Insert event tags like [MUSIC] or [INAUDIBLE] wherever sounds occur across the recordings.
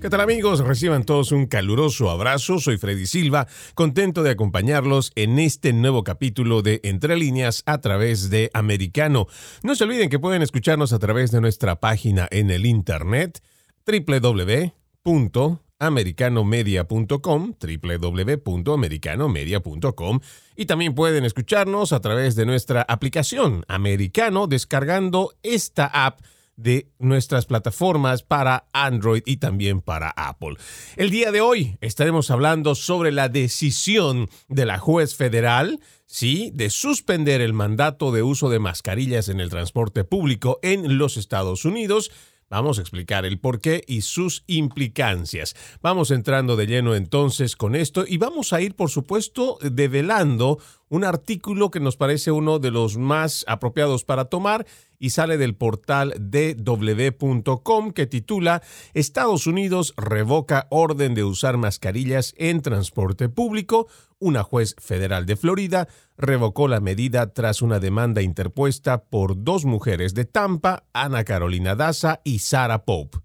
¿Qué tal amigos? Reciban todos un caluroso abrazo. Soy Freddy Silva, contento de acompañarlos en este nuevo capítulo de Entre líneas a través de Americano. No se olviden que pueden escucharnos a través de nuestra página en el internet www.americanomedia.com, www.americanomedia.com y también pueden escucharnos a través de nuestra aplicación Americano descargando esta app de nuestras plataformas para Android y también para Apple. El día de hoy estaremos hablando sobre la decisión de la juez federal, sí, de suspender el mandato de uso de mascarillas en el transporte público en los Estados Unidos Vamos a explicar el porqué y sus implicancias. Vamos entrando de lleno entonces con esto y vamos a ir, por supuesto, develando un artículo que nos parece uno de los más apropiados para tomar y sale del portal dw.com que titula Estados Unidos revoca orden de usar mascarillas en transporte público. Una juez federal de Florida revocó la medida tras una demanda interpuesta por dos mujeres de Tampa, Ana Carolina Daza y Sarah Pope.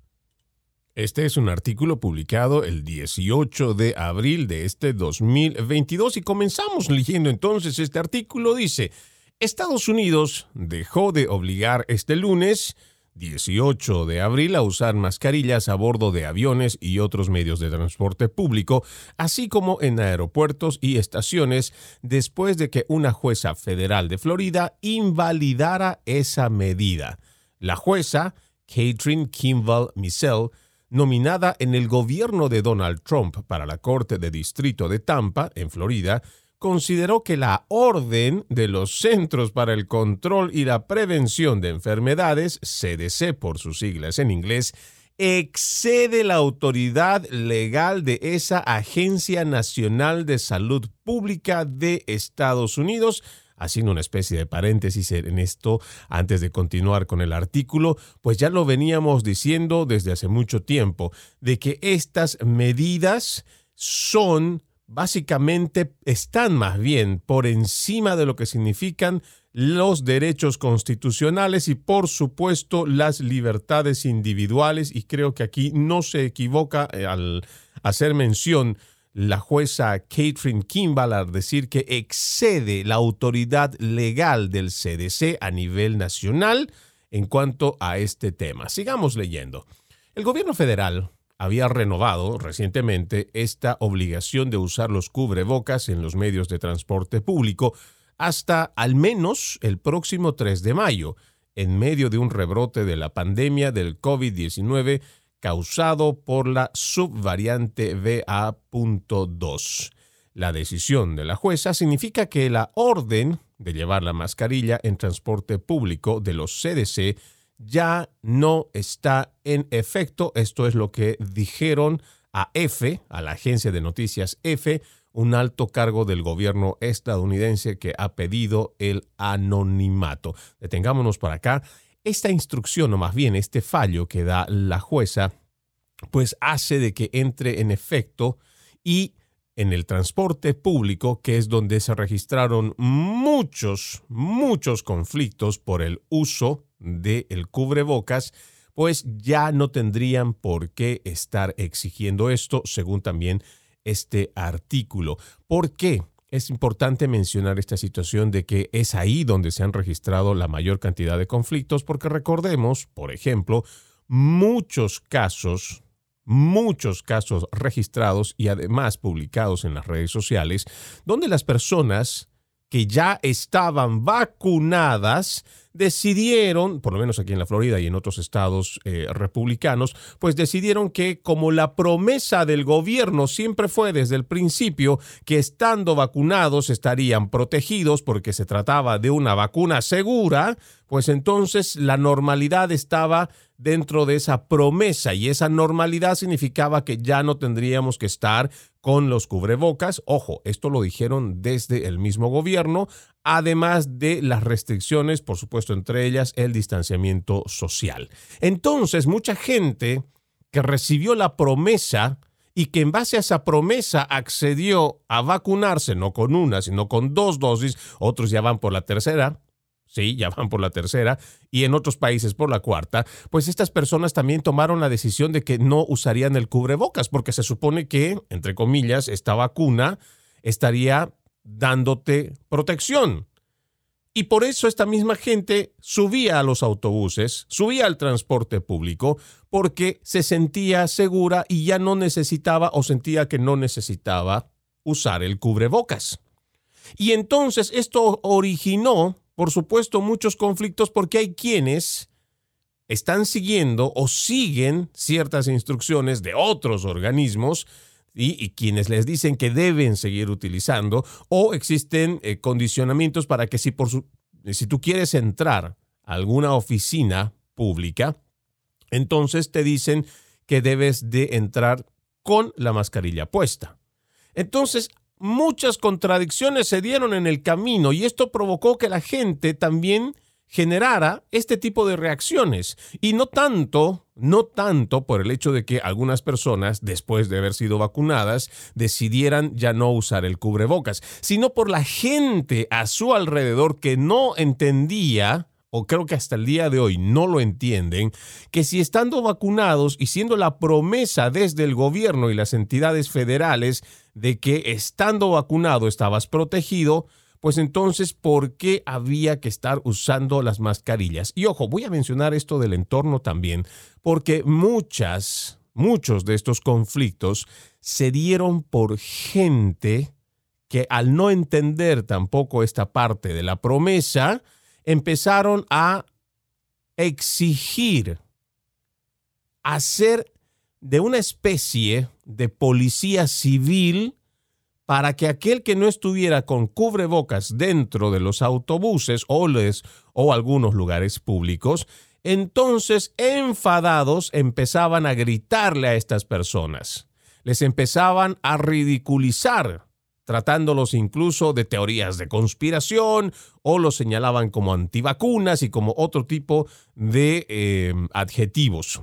Este es un artículo publicado el 18 de abril de este 2022 y comenzamos leyendo entonces este artículo. Dice, Estados Unidos dejó de obligar este lunes 18 de abril a usar mascarillas a bordo de aviones y otros medios de transporte público, así como en aeropuertos y estaciones, después de que una jueza federal de Florida invalidara esa medida. La jueza, Catherine Kimball Missel, nominada en el gobierno de Donald Trump para la Corte de Distrito de Tampa, en Florida, consideró que la orden de los Centros para el Control y la Prevención de Enfermedades, CDC por sus siglas en inglés, excede la autoridad legal de esa Agencia Nacional de Salud Pública de Estados Unidos, haciendo una especie de paréntesis en esto antes de continuar con el artículo, pues ya lo veníamos diciendo desde hace mucho tiempo, de que estas medidas son básicamente, están más bien por encima de lo que significan los derechos constitucionales y por supuesto las libertades individuales y creo que aquí no se equivoca eh, al hacer mención la jueza Catherine Kimball al decir que excede la autoridad legal del CDC a nivel nacional en cuanto a este tema. Sigamos leyendo. El gobierno federal había renovado recientemente esta obligación de usar los cubrebocas en los medios de transporte público hasta al menos el próximo 3 de mayo, en medio de un rebrote de la pandemia del COVID-19 causado por la subvariante BA.2. La decisión de la jueza significa que la orden de llevar la mascarilla en transporte público de los CDC ya no está en efecto. Esto es lo que dijeron a F, a la agencia de noticias F, un alto cargo del gobierno estadounidense que ha pedido el anonimato. Detengámonos para acá. Esta instrucción, o más bien este fallo que da la jueza, pues hace de que entre en efecto y en el transporte público, que es donde se registraron muchos, muchos conflictos por el uso del cubrebocas, pues ya no tendrían por qué estar exigiendo esto, según también este artículo. ¿Por qué? es importante mencionar esta situación de que es ahí donde se han registrado la mayor cantidad de conflictos, porque recordemos, por ejemplo, muchos casos, muchos casos registrados y además publicados en las redes sociales, donde las personas que ya estaban vacunadas decidieron, por lo menos aquí en la Florida y en otros estados eh, republicanos, pues decidieron que como la promesa del gobierno siempre fue desde el principio que estando vacunados estarían protegidos porque se trataba de una vacuna segura, pues entonces la normalidad estaba dentro de esa promesa y esa normalidad significaba que ya no tendríamos que estar con los cubrebocas. Ojo, esto lo dijeron desde el mismo gobierno además de las restricciones, por supuesto, entre ellas el distanciamiento social. Entonces, mucha gente que recibió la promesa y que en base a esa promesa accedió a vacunarse, no con una, sino con dos dosis, otros ya van por la tercera, sí, ya van por la tercera, y en otros países por la cuarta, pues estas personas también tomaron la decisión de que no usarían el cubrebocas, porque se supone que, entre comillas, esta vacuna estaría dándote protección. Y por eso esta misma gente subía a los autobuses, subía al transporte público, porque se sentía segura y ya no necesitaba o sentía que no necesitaba usar el cubrebocas. Y entonces esto originó, por supuesto, muchos conflictos porque hay quienes están siguiendo o siguen ciertas instrucciones de otros organismos y, quienes les dicen que deben seguir utilizando o existen eh, condicionamientos para que si, por si tú quieres entrar a alguna oficina pública, entonces te dicen que debes de entrar con la mascarilla puesta. Entonces, muchas contradicciones se dieron en el camino y esto provocó que la gente también generara este tipo de reacciones. Y no tanto, no tanto por el hecho de que algunas personas, después de haber sido vacunadas, decidieran ya no usar el cubrebocas, sino por la gente a su alrededor que no entendía o creo que hasta el día de hoy no lo entienden, que si estando vacunados y siendo la promesa desde el gobierno y las entidades federales de que estando vacunado estabas protegido, pues entonces, ¿por qué había que estar usando las mascarillas? Y ojo, voy a mencionar esto del entorno también, porque muchas, muchos de estos conflictos se dieron por gente que al no entender tampoco esta parte de la promesa, empezaron a exigir hacer de una especie de policía civil para que aquel que no estuviera con cubrebocas dentro de los autobuses o, o algunos lugares públicos, entonces enfadados empezaban a gritarle a estas personas. Les empezaban a ridiculizar, tratándolos incluso de teorías de conspiración o los señalaban como antivacunas y como otro tipo de eh, adjetivos.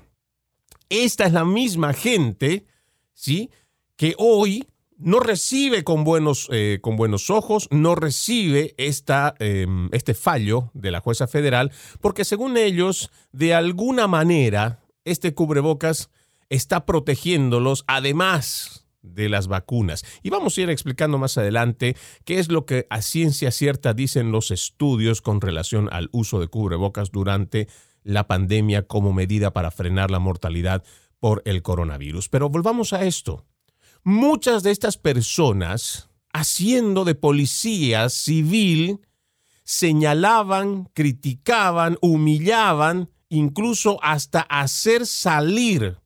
Esta es la misma gente, ¿sí? Que hoy no recibe con buenos, eh, con buenos ojos, no recibe esta, em, este fallo de la jueza federal, porque según ellos, de alguna manera, este cubrebocas está protegiéndolos además de las vacunas. Y vamos a ir explicando más adelante qué es lo que a ciencia cierta dicen los estudios con relación al uso de cubrebocas durante la pandemia como medida para frenar la mortalidad por el coronavirus. Pero volvamos a esto muchas de estas personas, haciendo de policía civil, señalaban, criticaban, humillaban, incluso hasta hacer salir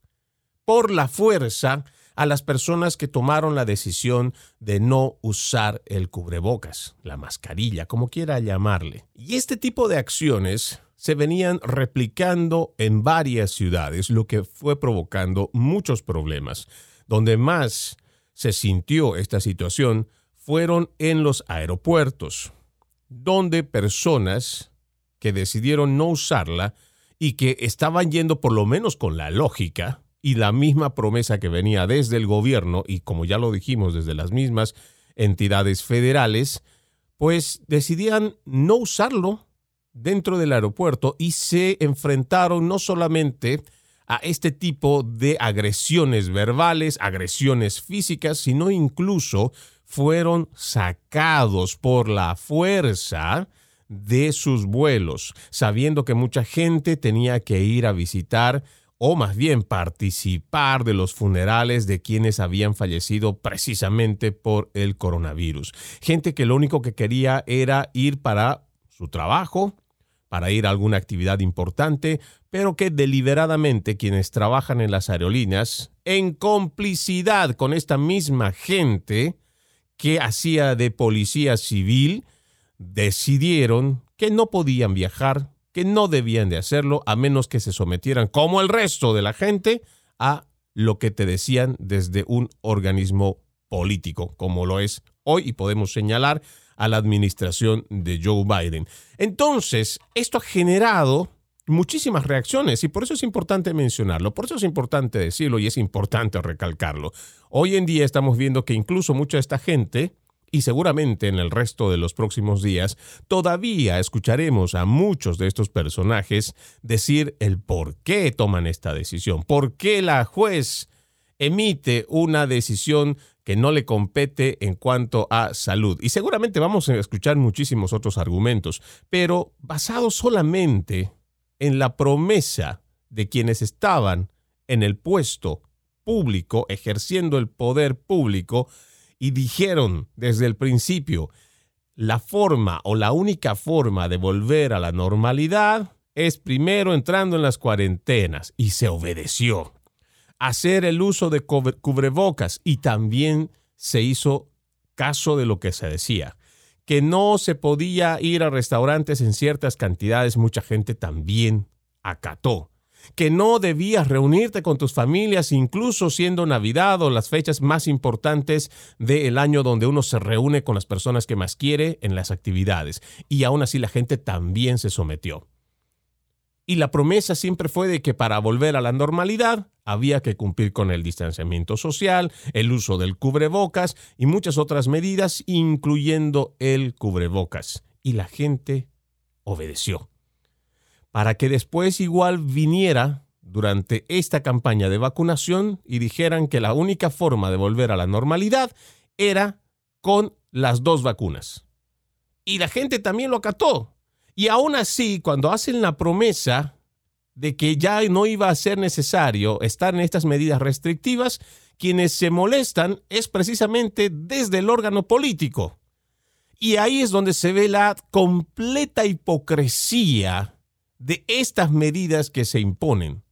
por la fuerza a las personas que tomaron la decisión de no usar el cubrebocas, la mascarilla, como quiera llamarle. Y este tipo de acciones se venían replicando en varias ciudades, lo que fue provocando muchos problemas donde más se sintió esta situación fueron en los aeropuertos, donde personas que decidieron no usarla y que estaban yendo por lo menos con la lógica y la misma promesa que venía desde el gobierno y como ya lo dijimos desde las mismas entidades federales, pues decidían no usarlo dentro del aeropuerto y se enfrentaron no solamente a este tipo de agresiones verbales, agresiones físicas, sino incluso fueron sacados por la fuerza de sus vuelos, sabiendo que mucha gente tenía que ir a visitar o más bien participar de los funerales de quienes habían fallecido precisamente por el coronavirus. Gente que lo único que quería era ir para su trabajo, para ir a alguna actividad importante, pero que deliberadamente quienes trabajan en las aerolíneas, en complicidad con esta misma gente que hacía de policía civil, decidieron que no podían viajar, que no debían de hacerlo a menos que se sometieran, como el resto de la gente, a lo que te decían desde un organismo político, como lo es hoy, y podemos señalar a la administración de Joe Biden. Entonces, esto ha generado muchísimas reacciones y por eso es importante mencionarlo, por eso es importante decirlo y es importante recalcarlo. Hoy en día estamos viendo que incluso mucha de esta gente, y seguramente en el resto de los próximos días, todavía escucharemos a muchos de estos personajes decir el por qué toman esta decisión, por qué la juez emite una decisión que no le compete en cuanto a salud. Y seguramente vamos a escuchar muchísimos otros argumentos, pero basados solamente en la promesa de quienes estaban en el puesto público, ejerciendo el poder público, y dijeron desde el principio, la forma o la única forma de volver a la normalidad es primero entrando en las cuarentenas, y se obedeció. Hacer el uso de cubrebocas, y también se hizo caso de lo que se decía que no se podía ir a restaurantes en ciertas cantidades, mucha gente también acató. Que no debías reunirte con tus familias, incluso siendo Navidad o las fechas más importantes del año donde uno se reúne con las personas que más quiere en las actividades. Y aún así la gente también se sometió. Y la promesa siempre fue de que para volver a la normalidad había que cumplir con el distanciamiento social, el uso del cubrebocas y muchas otras medidas, incluyendo el cubrebocas. Y la gente obedeció. Para que después igual viniera durante esta campaña de vacunación y dijeran que la única forma de volver a la normalidad era con las dos vacunas. Y la gente también lo acató. Y aún así, cuando hacen la promesa de que ya no iba a ser necesario estar en estas medidas restrictivas, quienes se molestan es precisamente desde el órgano político. Y ahí es donde se ve la completa hipocresía de estas medidas que se imponen.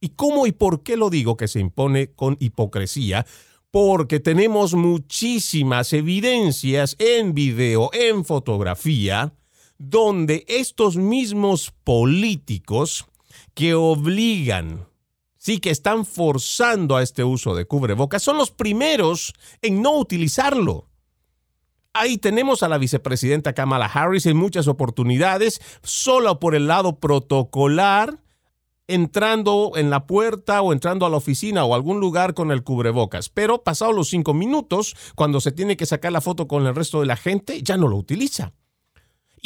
¿Y cómo y por qué lo digo que se impone con hipocresía? Porque tenemos muchísimas evidencias en video, en fotografía, donde estos mismos políticos que obligan, sí, que están forzando a este uso de cubrebocas, son los primeros en no utilizarlo. Ahí tenemos a la vicepresidenta Kamala Harris en muchas oportunidades, solo por el lado protocolar, entrando en la puerta o entrando a la oficina o algún lugar con el cubrebocas. Pero pasados los cinco minutos, cuando se tiene que sacar la foto con el resto de la gente, ya no lo utiliza.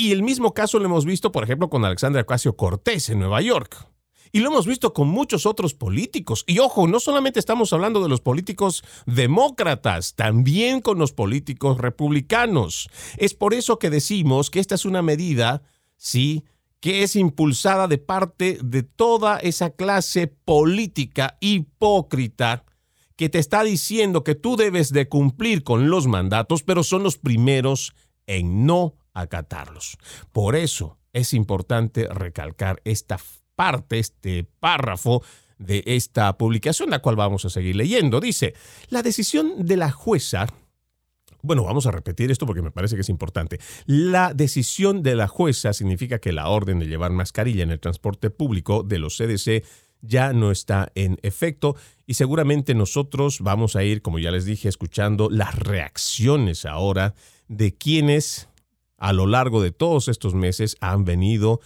Y el mismo caso lo hemos visto, por ejemplo, con Alexandria Ocasio Cortés en Nueva York. Y lo hemos visto con muchos otros políticos. Y ojo, no solamente estamos hablando de los políticos demócratas, también con los políticos republicanos. Es por eso que decimos que esta es una medida, sí, que es impulsada de parte de toda esa clase política hipócrita que te está diciendo que tú debes de cumplir con los mandatos, pero son los primeros en no acatarlos. Por eso es importante recalcar esta parte, este párrafo de esta publicación, la cual vamos a seguir leyendo. Dice, la decisión de la jueza bueno, vamos a repetir esto porque me parece que es importante. La decisión de la jueza significa que la orden de llevar mascarilla en el transporte público de los CDC ya no está en efecto y seguramente nosotros vamos a ir, como ya les dije, escuchando las reacciones ahora de quienes a lo largo de todos estos meses han venido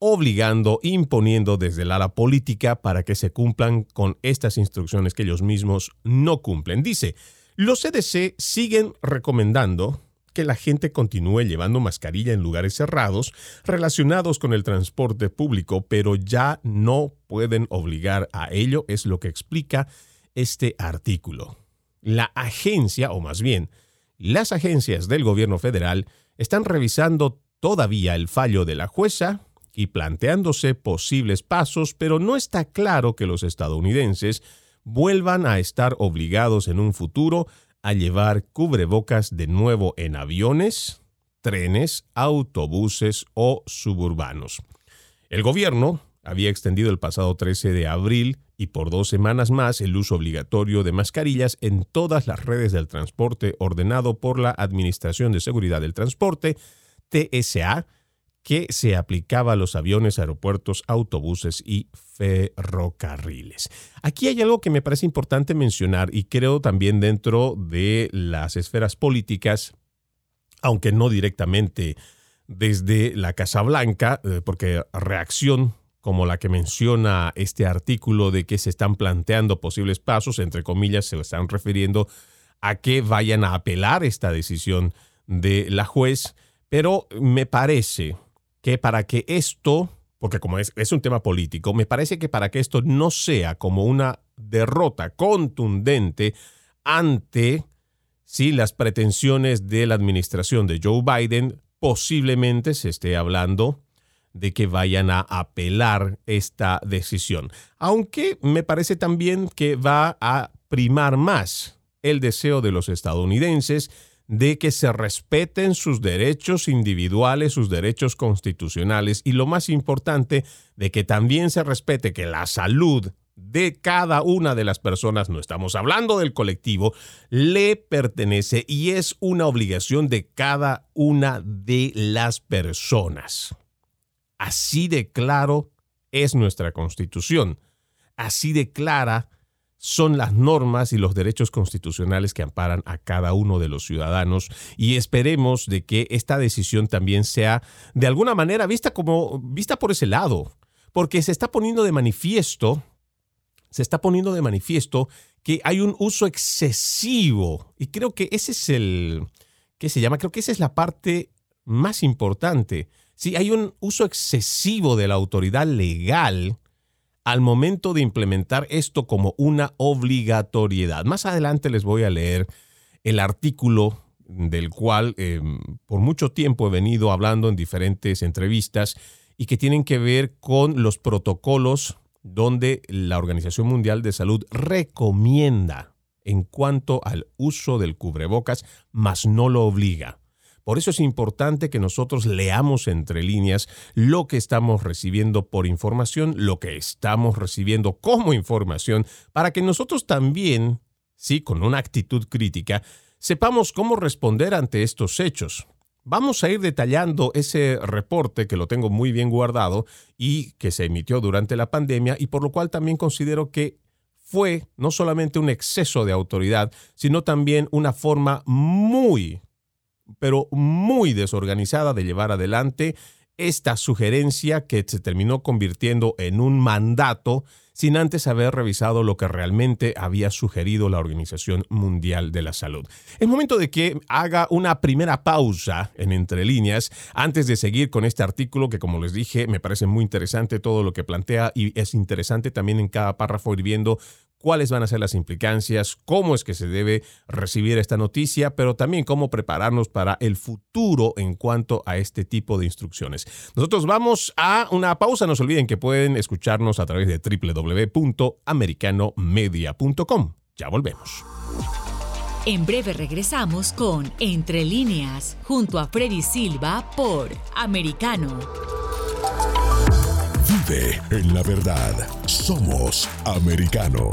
obligando, imponiendo desde el ala política para que se cumplan con estas instrucciones que ellos mismos no cumplen. Dice, los CDC siguen recomendando que la gente continúe llevando mascarilla en lugares cerrados relacionados con el transporte público, pero ya no pueden obligar a ello, es lo que explica este artículo. La agencia, o más bien, las agencias del gobierno federal, están revisando todavía el fallo de la jueza y planteándose posibles pasos, pero no está claro que los estadounidenses vuelvan a estar obligados en un futuro a llevar cubrebocas de nuevo en aviones, trenes, autobuses o suburbanos. El gobierno había extendido el pasado 13 de abril y por dos semanas más el uso obligatorio de mascarillas en todas las redes del transporte ordenado por la Administración de Seguridad del Transporte, TSA, que se aplicaba a los aviones, aeropuertos, autobuses y ferrocarriles. Aquí hay algo que me parece importante mencionar y creo también dentro de las esferas políticas aunque no directamente desde la Casa Blanca, eh, porque reacción como la que menciona este artículo de que se están planteando posibles pasos, entre comillas, se están refiriendo a que vayan a apelar esta decisión de la juez, pero me parece que para que esto, porque como es, es un tema político, me parece que para que esto no sea como una derrota contundente ante si las pretensiones de la administración de Joe Biden, posiblemente se esté hablando de que vayan a apelar esta decisión. Aunque me parece también que va a primar más el deseo de los estadounidenses de que se respeten sus derechos individuales, sus derechos constitucionales y lo más importante, de que también se respete que la salud de cada una de las personas, no estamos hablando del colectivo, le pertenece y es una obligación de cada una de las personas. Así de claro es nuestra constitución. Así de clara son las normas y los derechos constitucionales que amparan a cada uno de los ciudadanos y esperemos de que esta decisión también sea de alguna manera vista como vista por ese lado, porque se está poniendo de manifiesto se está poniendo de manifiesto que hay un uso excesivo y creo que ese es el ¿qué se llama? Creo que esa es la parte más importante. Sí, hay un uso excesivo de la autoridad legal al momento de implementar esto como una obligatoriedad. Más adelante les voy a leer el artículo del cual em, por mucho tiempo he venido hablando en diferentes entrevistas y que tienen que ver con los protocolos donde la Organización Mundial de Salud recomienda en cuanto al uso del cubrebocas, mas no lo obliga. Por eso es importante que nosotros leamos entre líneas lo que estamos recibiendo por información, lo que estamos recibiendo como información, para que nosotros también, sí, con una actitud crítica, sepamos cómo responder ante estos hechos. Vamos a ir detallando ese reporte que lo tengo muy bien guardado y que se emitió durante la pandemia y por lo cual también considero que fue no solamente un exceso de autoridad, sino también una forma muy, pero muy desorganizada de llevar adelante esta sugerencia que se terminó convirtiendo en un mandato sin antes haber revisado lo que realmente había sugerido la Organización Mundial de la Salud. Es momento de que haga una primera pausa en entre líneas antes de seguir con este artículo que como les dije me parece muy interesante todo lo que plantea y es interesante también en cada párrafo ir viendo cuáles van a ser las implicancias, cómo es que se debe recibir esta noticia, pero también cómo prepararnos para el futuro en cuanto a este tipo de instrucciones. Nosotros vamos a una pausa, no se olviden que pueden escucharnos a través de www.americanomedia.com. Ya volvemos. En breve regresamos con Entre líneas, junto a Freddy Silva por Americano. Vive en la verdad. Somos americano.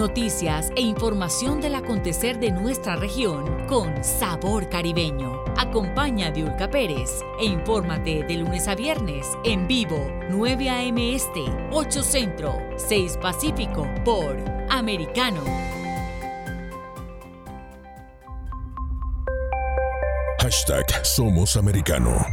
noticias e información del acontecer de nuestra región con sabor caribeño. Acompaña a Diulca Pérez e infórmate de lunes a viernes en vivo 9 a.m. Este, 8 Centro, 6 Pacífico por Americano. Hashtag Somos Americano.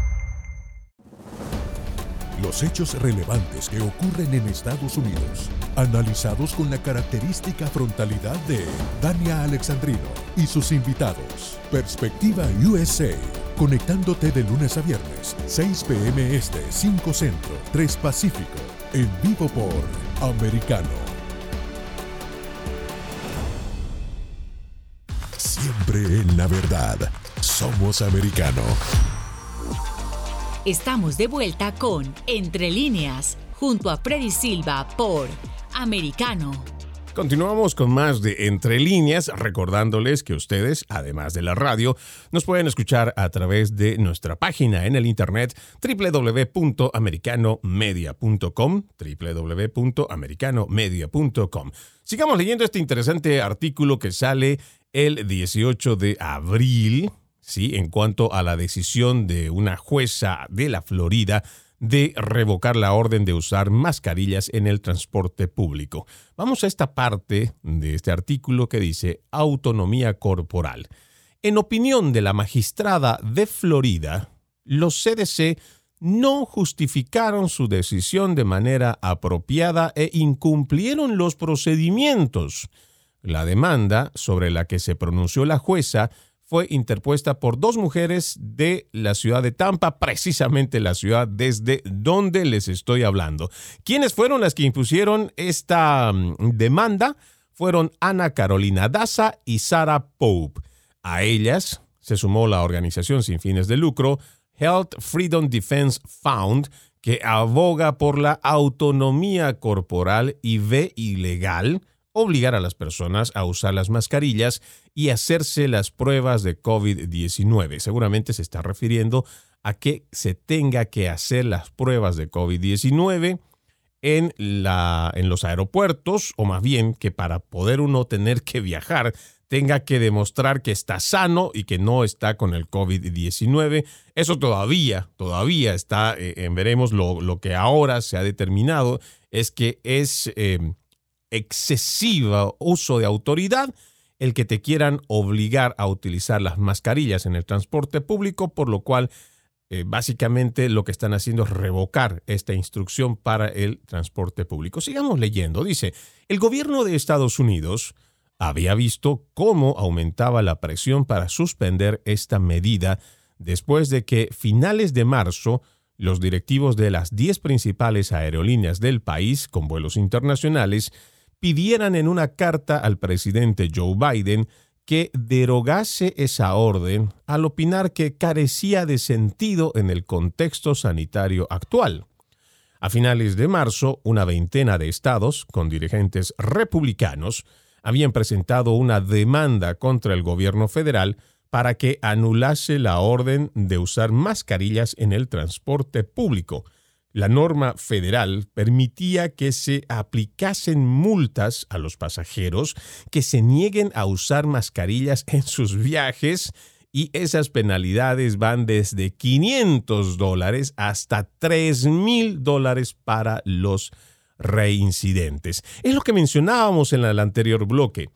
Los hechos relevantes que ocurren en Estados Unidos, analizados con la característica frontalidad de Dania Alexandrino y sus invitados. Perspectiva USA conectándote de lunes a viernes, 6 p.m. Este, 5 Centro, 3 Pacífico, en vivo por Americano. Siempre en la verdad, somos Americano. Estamos de vuelta con Entre líneas, junto a Freddy Silva por Americano. Continuamos con más de Entre líneas, recordándoles que ustedes, además de la radio, nos pueden escuchar a través de nuestra página en el internet www.americanomedia.com, www.americanomedia.com. Sigamos leyendo este interesante artículo que sale el 18 de abril, ¿sí? en cuanto a la decisión de una jueza de la Florida de revocar la orden de usar mascarillas en el transporte público. Vamos a esta parte de este artículo que dice autonomía corporal. En opinión de la magistrada de Florida, los CDC no justificaron su decisión de manera apropiada e incumplieron los procedimientos. La demanda sobre la que se pronunció la jueza fue interpuesta por dos mujeres de la ciudad de Tampa, precisamente la ciudad desde donde les estoy hablando. ¿Quiénes fueron las que impusieron esta mm, demanda? Fueron Ana Carolina Daza y Sarah Pope. A ellas se sumó la organización sin fines de lucro Health Freedom Defense Fund, que aboga por la autonomía corporal y ve ilegal obligar a las personas a usar las mascarillas y hacerse las pruebas de COVID-19. Seguramente se está refiriendo a que se tenga que hacer las pruebas de COVID-19 en, en los aeropuertos, o más bien que para poder uno tener que viajar tenga que demostrar que está sano y que no está con el COVID-19. Eso todavía, todavía está, eh, veremos, lo, lo, que ahora se ha determinado es que es eh, excesiva uso de autoridad el que te quieran obligar a utilizar las mascarillas en el transporte público, por lo cual eh, básicamente lo que están haciendo es revocar esta instrucción para el transporte público. Sigamos leyendo. Dice, el gobierno de Estados Unidos había visto cómo aumentaba la presión para suspender esta medida después de que finales de marzo los directivos de las 10 principales aerolíneas del país con vuelos internacionales pidieran en una carta al presidente Joe Biden que derogase esa orden al opinar que carecía de sentido en el contexto sanitario actual. A finales de marzo, una veintena de estados, con dirigentes republicanos, habían presentado una demanda contra el gobierno federal para que anulase la orden de usar mascarillas en el transporte público, la norma federal permitía que se aplicasen multas a los pasajeros que se nieguen a usar mascarillas en sus viajes y esas penalidades van desde 500 dólares hasta 3 mil dólares para los reincidentes. Es lo que mencionábamos en el anterior bloque.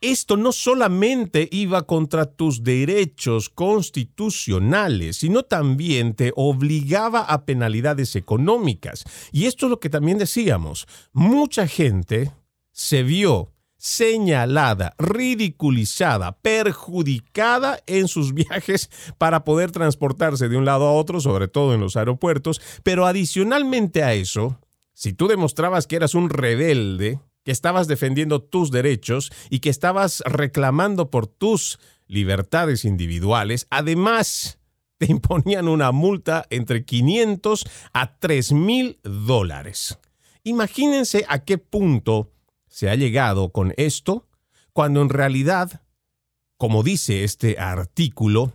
Esto no solamente iba contra tus derechos constitucionales, sino también te obligaba a penalidades económicas. Y esto es lo que también decíamos. Mucha gente se vio señalada, ridiculizada, perjudicada en sus [LAUGHS] viajes para poder transportarse de un lado a otro, sobre todo en los aeropuertos, pero adicionalmente a eso, si tú demostrabas que eras un rebelde, que estabas defendiendo tus derechos y que estabas reclamando por tus libertades individuales, además te [LAUGHS] imponían una multa entre 500 a 3 mil dólares. Imagínense a qué punto se ha llegado con esto, cuando en realidad, como dice este artículo,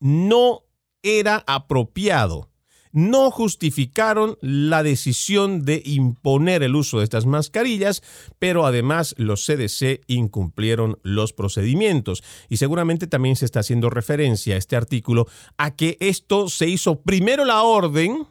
no era apropiado no justificaron la decisión de imponer el uso de estas mascarillas, pero además los CDC incumplieron los procedimientos. Y seguramente también se está haciendo referencia a este artículo a que esto se hizo primero la orden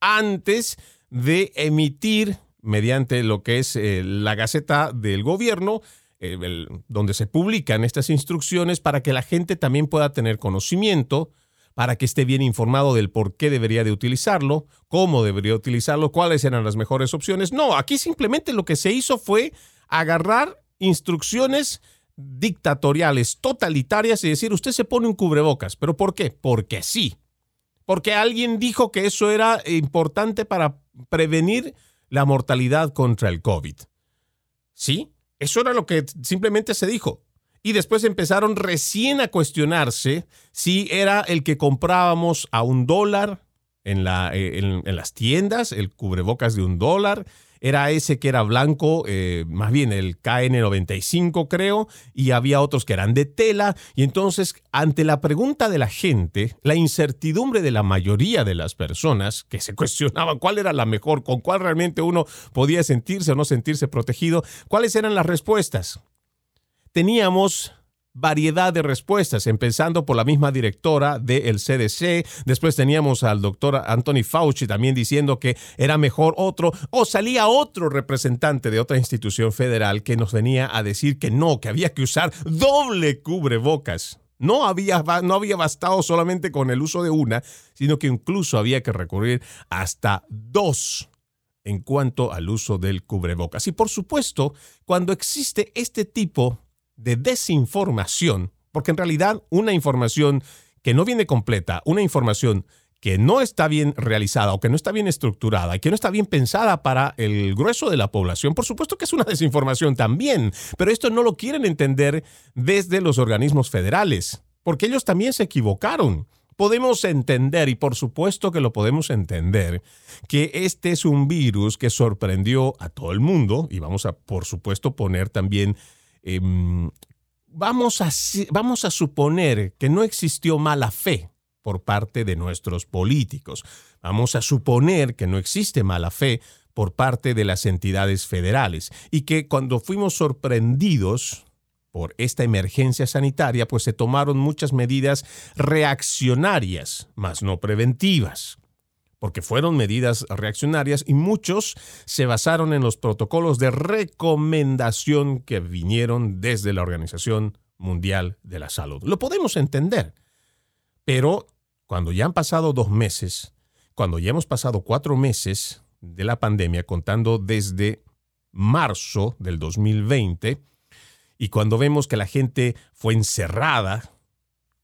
antes de emitir mediante lo que es eh, la Gaceta del Gobierno, eh, donde se publican estas instrucciones para que la gente también pueda tener conocimiento para que esté bien informado del por qué debería de utilizarlo, cómo debería utilizarlo, cuáles eran las mejores opciones. No, aquí simplemente lo que se hizo fue agarrar instrucciones dictatoriales, totalitarias y decir, usted se pone un cubrebocas. ¿Pero por qué? Porque sí. Porque alguien dijo que eso era importante para prevenir la mortalidad contra el COVID. ¿Sí? Eso era lo que simplemente se dijo. Y después empezaron recién a cuestionarse si era el que comprábamos a un dólar en, eh, las tiendas, el cubrebocas de un dólar, era ese que era blanco, eh, más bien el KN95 creo, y había otros que eran de tela. Y entonces, ante la pregunta de la gente, la incertidumbre de la mayoría de las personas que se [LAUGHS] cuestionaban cuál era la mejor, con cuál realmente uno podía sentirse o no sentirse protegido, cuáles eran las respuestas. Teníamos variedad de respuestas, empezando por la misma directora del CDC, después teníamos al doctor Anthony Fauci también diciendo que era mejor otro, o salía otro representante de otra institución federal que nos venía a decir que no, que había que usar doble cubrebocas. No había, no había bastado solamente con el uso de una, sino que incluso había que recurrir hasta dos en cuanto al uso del cubrebocas. Y por supuesto, cuando existe este tipo de desinformación, porque en realidad una información que no viene completa, una información que no está bien realizada o que no está bien estructurada que no está bien pensada para el grueso de la población, por supuesto que es una [LAUGHS] desinformación también, pero esto no lo quieren entender desde los organismos federales, porque ellos también se equivocaron. Podemos entender, y por supuesto que lo podemos entender, que este es un virus que sorprendió a todo el mundo, y vamos a, por supuesto, poner también Em, vamos, a, vamos a suponer que no existió mala fe por parte de nuestros políticos. Vamos a suponer que no existe mala fe por parte de las entidades federales y que cuando fuimos sorprendidos por esta emergencia sanitaria, pues se tomaron muchas medidas reaccionarias, más no preventivas porque fueron medidas reaccionarias y muchos se basaron en los protocolos de recomendación que vinieron desde la Organización Mundial de la Salud. Lo podemos entender, pero cuando ya han pasado dos meses, cuando ya hemos pasado cuatro meses de la pandemia, contando desde marzo del 2020, y cuando vemos que la gente fue encerrada,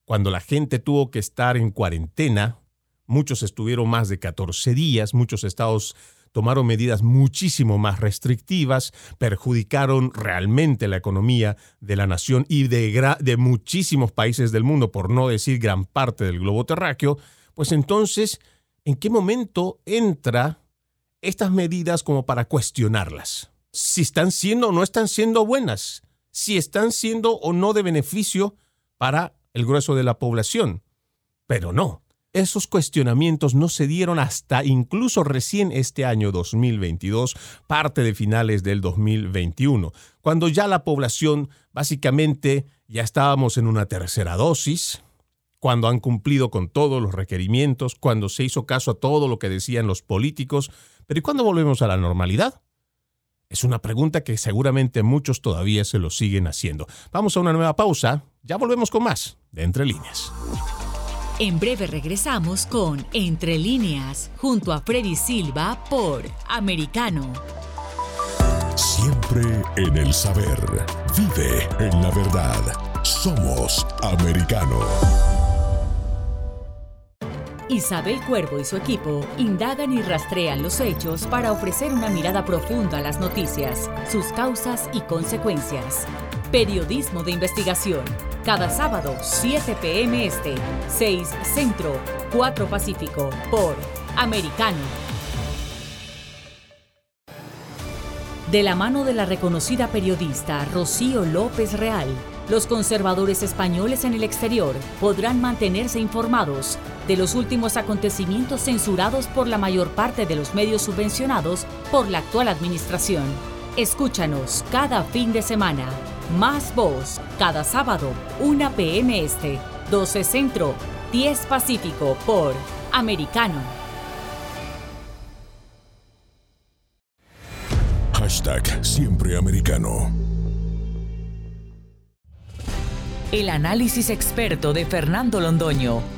cuando la gente tuvo que estar en cuarentena, Muchos estuvieron más de 14 días, muchos estados tomaron medidas muchísimo más restrictivas, perjudicaron realmente la economía de la nación y de, muchísimos países del mundo, por no decir gran parte del globo terráqueo, pues entonces, ¿en qué momento entra estas medidas como para cuestionarlas? Si están siendo o no están siendo buenas, si están siendo o no de beneficio para el grueso de la población. Pero no, esos cuestionamientos no se dieron hasta incluso recién este año 2022, parte de finales del 2021, cuando ya la población básicamente ya estábamos en una tercera dosis, cuando han cumplido con todos los requerimientos, cuando se hizo caso a todo lo que decían los políticos, pero ¿y cuándo volvemos a la normalidad? Es una pregunta que seguramente muchos todavía se lo siguen haciendo. Vamos a una nueva pausa, ya volvemos con más de Entre líneas. En breve regresamos con Entre líneas, junto a Freddy Silva por Americano. Siempre en el saber. Vive en la verdad. Somos Americano. Isabel Cuervo y su equipo indagan y rastrean los hechos para ofrecer una mirada profunda a las noticias, sus causas y consecuencias. Periodismo de investigación cada sábado, 7 p.m. Este, 6 Centro, 4 Pacífico, por Americano. De la mano de la reconocida periodista Rocío López Real, los conservadores españoles en el exterior podrán mantenerse informados de los últimos acontecimientos censurados por la mayor parte de los medios subvencionados por la actual administración. Escúchanos cada fin de semana más Voz, cada sábado, 1 p.m. Este, 12 Centro, 10 Pacífico por Americano. Hashtag Siempre Americano. El análisis experto de Fernando Londoño.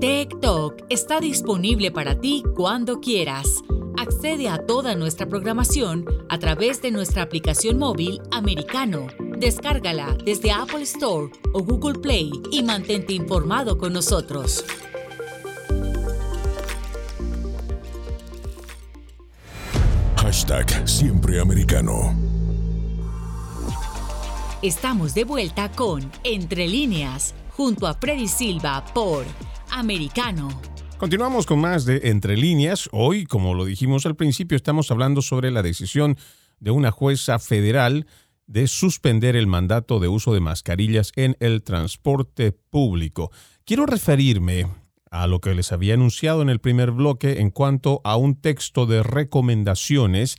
Talk está disponible para ti cuando quieras. Accede a toda nuestra programación a través de nuestra aplicación móvil americano. Descárgala desde Apple Store o Google Play y mantente informado con nosotros. Hashtag siempre americano. Estamos de vuelta con Entre líneas, junto a Freddy Silva por Americano. Continuamos con más de Entre líneas. Hoy, como lo dijimos al principio, estamos hablando sobre la decisión de una jueza federal de suspender el mandato de uso de mascarillas en el transporte público. Quiero referirme a lo que les había anunciado en el primer bloque en cuanto a un texto de recomendaciones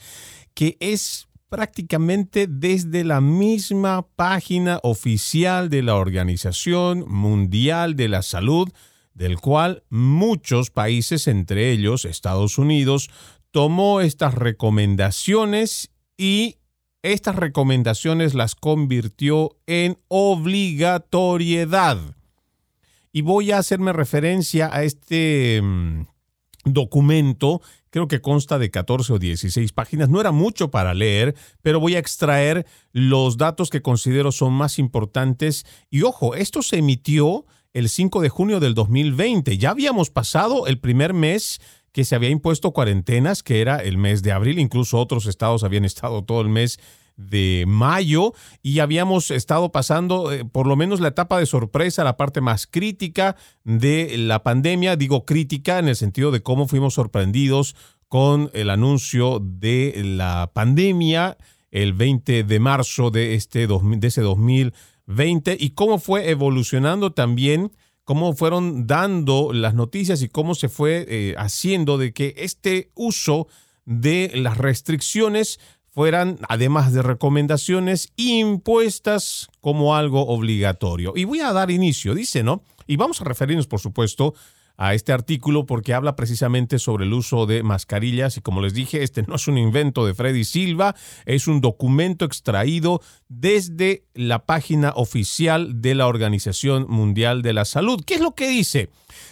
que es prácticamente desde la misma página oficial de la Organización Mundial de la Salud, del cual muchos países, entre ellos Estados Unidos, tomó estas recomendaciones y estas recomendaciones las convirtió en obligatoriedad. Y voy a hacerme referencia a este mm, documento, creo que consta de 14 o 16 páginas, no era mucho para leer, pero voy a extraer los datos que considero son más importantes. Y ojo, esto se emitió el 5 de junio del 2020. Ya habíamos pasado el primer mes que se había impuesto cuarentenas, que era el mes de abril, incluso otros estados habían estado todo el mes de mayo. Y habíamos estado pasando eh, por lo menos la etapa de sorpresa, la parte más crítica de la pandemia, digo crítica en el sentido de cómo fuimos sorprendidos con el anuncio de la pandemia el 20 de marzo de, este, de ese 2020 20 y cómo fue evolucionando también, cómo fueron dando las noticias y cómo se fue eh, haciendo de que este uso de las restricciones fueran, además de recomendaciones, impuestas como algo obligatorio. Y voy a dar inicio, dice, ¿no? Y vamos a referirnos, por supuesto, a este artículo porque habla precisamente sobre el uso de mascarillas y como les dije, este no es un invento de Freddy Silva, es un documento extraído desde la página oficial de la Organización Mundial de la Salud. ¿Qué es lo que dice?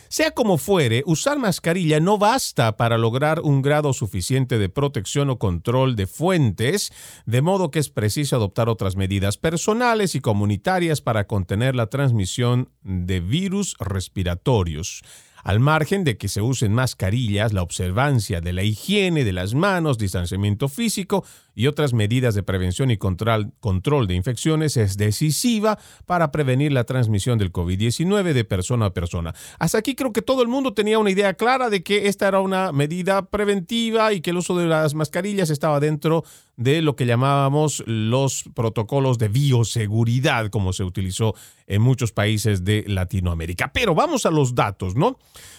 Sea como fuere, usar mascarilla no basta para lograr un grado suficiente de protección o control de fuentes, de modo que es preciso adoptar otras medidas personales y comunitarias para contener la transmisión de virus respiratorios. Al margen de que se usen mascarillas, la observancia de la higiene de las manos, distanciamiento físico y otras medidas de prevención y control, control de infecciones es decisiva para prevenir la transmisión del COVID-19 de persona a persona. Hasta aquí creo que todo el mundo tenía una idea clara de que esta era una medida preventiva y que el uso de las mascarillas estaba dentro de lo que llamábamos los protocolos de bioseguridad, como se utilizó en muchos países de Latinoamérica. Pero vamos a los datos, ¿no?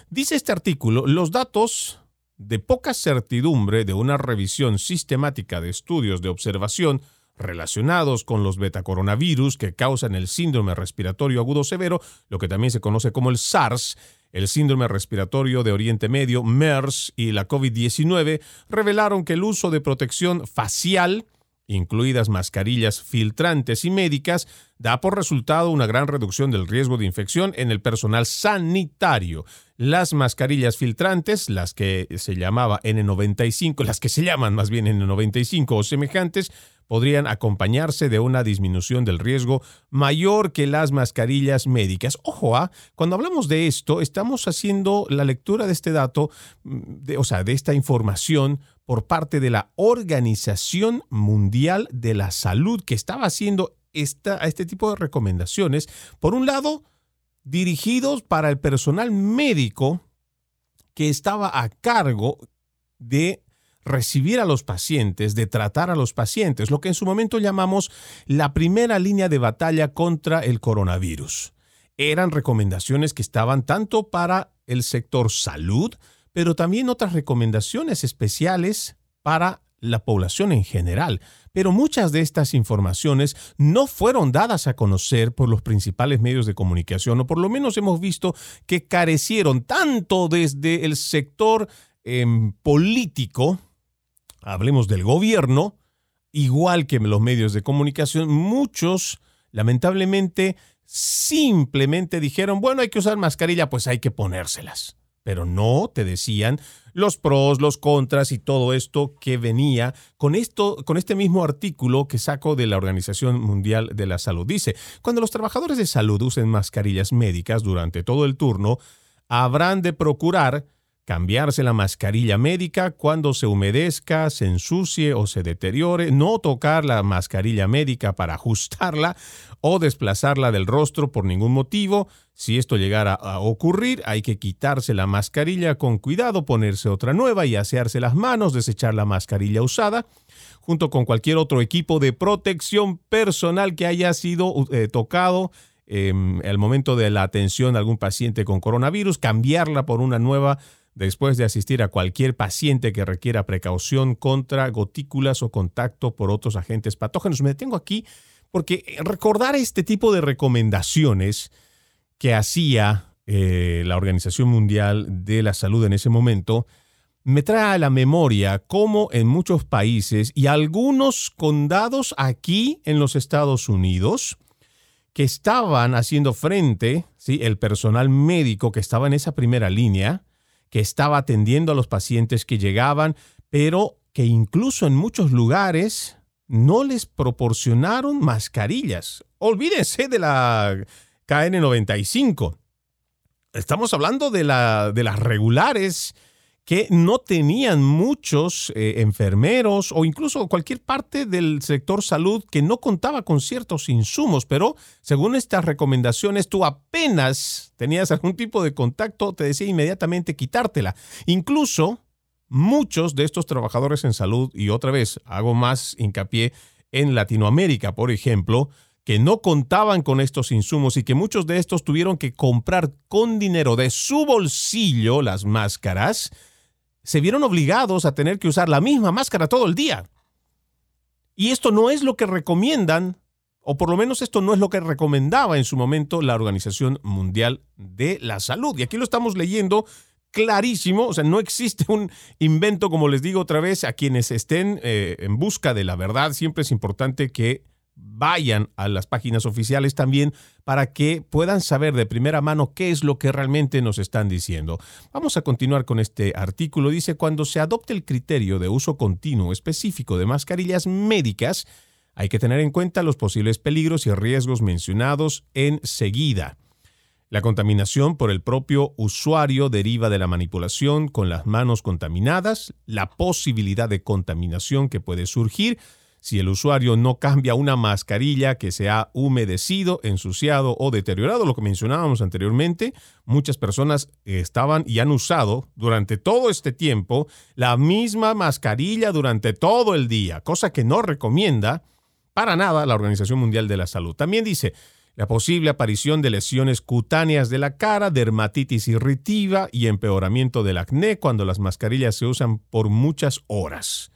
Dice este artículo, los datos de poca certidumbre de una revisión sistemática de estudios de observación relacionados con los betacoronavirus que causan el síndrome respiratorio agudo severo, lo que también se conoce como el SARS, el síndrome respiratorio de Oriente Medio, MERS y la COVID-19 revelaron que el uso de protección facial, incluidas mascarillas filtrantes y médicas, da por resultado una gran reducción del riesgo de infección en el personal sanitario. Las mascarillas filtrantes, las que se llamaba N95, las que se llaman más bien N95 o semejantes, podrían acompañarse de una disminución del riesgo mayor que las mascarillas médicas. Ojo, ¿ah? cuando hablamos de esto, estamos haciendo la lectura de este dato, mm, de, o sea, de esta información por parte de la Organización Mundial de la Salud, que estaba haciendo esta, este tipo de recomendaciones. Por un lado, dirigidos para el personal médico que estaba a cargo de recibir a los pacientes, de tratar a los pacientes, lo que en su momento llamamos la primera línea de batalla contra el coronavirus. Eran recomendaciones que estaban tanto para el sector salud, pero también otras recomendaciones especiales para la población en general. Pero muchas de estas informaciones no fueron dadas a conocer por los principales medios de comunicación, o por lo menos hemos visto que carecieron tanto desde el sector em, político, hablemos del gobierno, igual que los medios de comunicación, muchos lamentablemente simplemente dijeron, bueno, hay que usar mascarilla, pues hay que ponérselas. Pero no te decían los pros, los contras y todo esto que venía con esto, con este mismo artículo que saco de la Organización Mundial de la Salud. Dice, cuando los trabajadores de salud usen mascarillas médicas durante todo el turno, habrán de procurar cambiarse la mascarilla médica cuando se humedezca, se ensucie o se deteriore, no tocar la mascarilla médica para ajustarla o desplazarla del rostro por ningún motivo. Si esto llegara a ocurrir, hay que quitarse la mascarilla con cuidado, ponerse otra nueva y asearse las manos, desechar la mascarilla usada, junto con cualquier otro equipo de protección personal que haya sido eh, tocado en el momento de la atención a algún paciente con coronavirus, cambiarla por una nueva después de asistir a cualquier paciente que requiera precaución contra gotículas o contacto por otros agentes patógenos. Me detengo aquí porque recordar este tipo de recomendaciones que hacía eh, la Organización Mundial de la Salud en ese momento, me trae a la memoria cómo en muchos países y algunos condados aquí en los Estados Unidos, que estaban haciendo frente, ¿sí? el personal médico que estaba en esa primera línea, que estaba atendiendo a los pacientes que llegaban, pero que incluso en muchos lugares no les proporcionaron mascarillas. Olvídense de la KN95. Estamos hablando de, la, de las regulares que no tenían muchos eh, enfermeros o incluso cualquier parte del sector salud que no contaba con ciertos insumos, pero según estas recomendaciones tú apenas tenías algún tipo de contacto, te decía inmediatamente quitártela. Incluso muchos de estos trabajadores en salud, y otra vez hago más hincapié en Latinoamérica, por ejemplo, que no contaban con estos insumos y que muchos de estos tuvieron que comprar con dinero de su bolsillo las máscaras, se vieron obligados a tener que usar la misma máscara todo el día. Y esto no es lo que recomiendan, o por lo menos esto no es lo que recomendaba en su momento la Organización Mundial de la Salud. Y aquí lo estamos leyendo clarísimo, o sea, no existe un invento, como les digo otra vez, a quienes estén eh, en busca de la verdad, siempre es importante que vayan a las páginas oficiales también para que puedan saber de primera mano qué es lo que realmente nos están diciendo. Vamos a continuar con este artículo. Dice, cuando se adopte el criterio de uso continuo específico de mascarillas médicas, hay que tener en cuenta los posibles peligros y riesgos mencionados enseguida. La contaminación por el propio usuario deriva de la manipulación con las manos contaminadas, la posibilidad de contaminación que puede surgir si el usuario no cambia una mascarilla que se ha humedecido, ensuciado o deteriorado, lo que mencionábamos anteriormente, muchas personas estaban y han usado durante todo este tiempo la misma mascarilla durante todo el día, cosa que no recomienda para nada la Organización Mundial de la Salud. También dice, la posible aparición de lesiones cutáneas de la cara, dermatitis irritiva y empeoramiento del acné cuando las mascarillas se usan por muchas horas.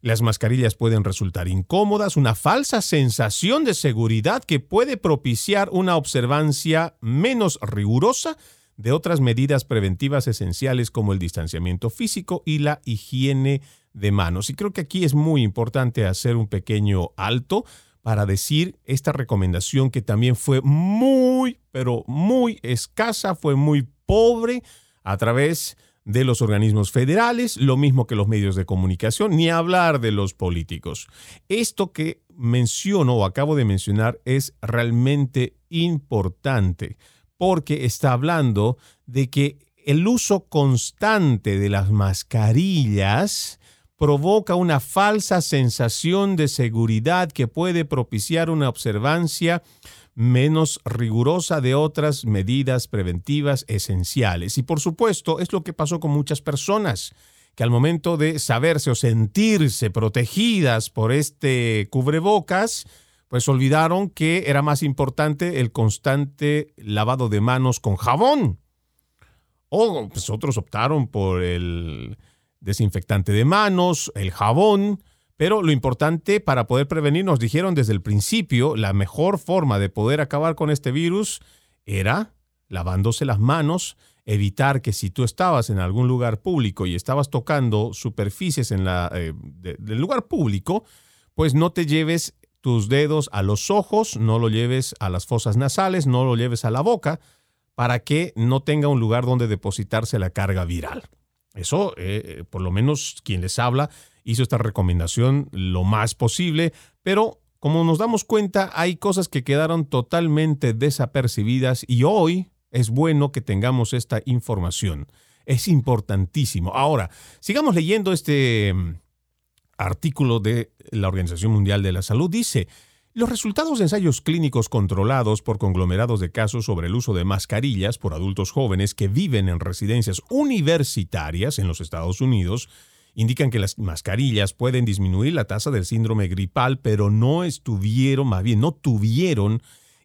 Las mascarillas pueden resultar incómodas, una falsa sensación de seguridad que puede propiciar una observancia menos rigurosa de otras medidas preventivas esenciales como el distanciamiento físico y la higiene de manos. Y creo que aquí es muy importante hacer un pequeño alto para decir esta recomendación que también fue muy, pero muy escasa, fue muy pobre a través de de los organismos federales, lo mismo que los medios de comunicación, ni hablar de los políticos. Esto que menciono o acabo de mencionar es realmente importante porque está hablando de que el uso constante de las mascarillas provoca una falsa sensación de seguridad que puede propiciar una observancia menos rigurosa de otras medidas preventivas esenciales. Y por supuesto, es lo que pasó con muchas personas que al momento de saberse o sentirse protegidas por este cubrebocas, pues olvidaron que era más importante el constante lavado de manos con jabón. O pues otros optaron por el desinfectante de manos, el jabón, pero lo importante para poder prevenir, nos dijeron desde el principio, la mejor forma de poder acabar con este virus era lavándose las manos, evitar que si tú estabas en algún lugar público y estabas tocando superficies en la, eh, del lugar público, pues no te lleves tus dedos a los ojos, no lo lleves a las fosas nasales, no lo lleves a la boca, para que no tenga un lugar donde depositarse la carga viral. Eso, eh, eh, por lo menos quien les habla, hizo esta recomendación lo más posible, pero como nos damos cuenta, hay cosas que quedaron totalmente desapercibidas y hoy es bueno que tengamos esta información. Es importantísimo. Ahora, sigamos leyendo este mm, artículo de la Organización Mundial de la Salud. Dice, los resultados de ensayos clínicos controlados por conglomerados de casos sobre el uso de mascarillas por adultos jóvenes que viven en residencias universitarias en los Estados Unidos indican que las mascarillas pueden disminuir la tasa del síndrome gripal, pero no estuvieron, más bien no tuvieron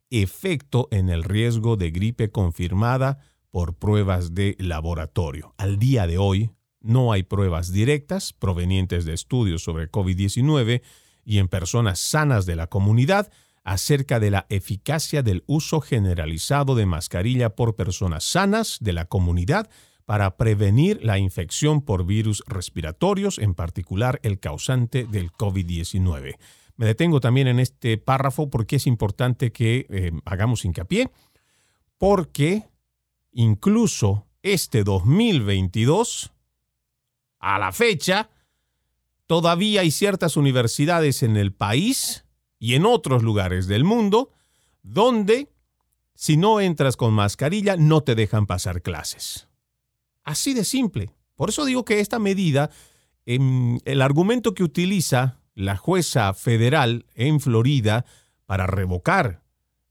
efecto en el riesgo de gripe confirmada por pruebas de laboratorio. Al día de hoy, no hay pruebas directas provenientes de estudios sobre COVID-19 y en personas sanas de la comunidad acerca de la eficacia del uso generalizado de mascarilla por personas sanas de la comunidad para prevenir la infección por virus respiratorios, en particular el causante del COVID-19. Me detengo también en este párrafo porque es importante que eh, hagamos hincapié, porque incluso este 2022, a la fecha, todavía hay ciertas universidades en el país y en otros lugares del mundo donde si no entras con mascarilla no te dejan pasar clases. Así de simple. Por eso digo que esta medida, em, el argumento que utiliza la jueza federal en Florida para revocar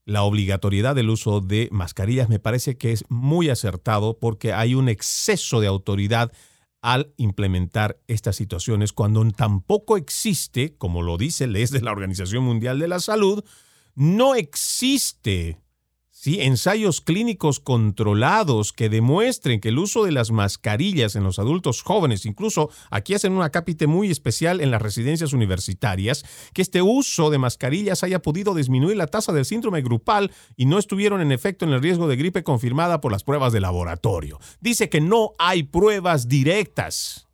la obligatoriedad del uso de mascarillas me parece que es muy acertado porque hay un exceso de autoridad al implementar estas situaciones cuando tampoco existe, como lo dice el de la Organización Mundial de la Salud, no existe ensayos clínicos controlados que demuestren que el uso de las mascarillas en los adultos jóvenes, incluso aquí hacen una cápite muy especial en las residencias universitarias, que este uso de mascarillas haya podido disminuir la tasa del síndrome grupal y no estuvieron en efecto en el riesgo de gripe confirmada por las pruebas de laboratorio. Dice que no hay pruebas directas.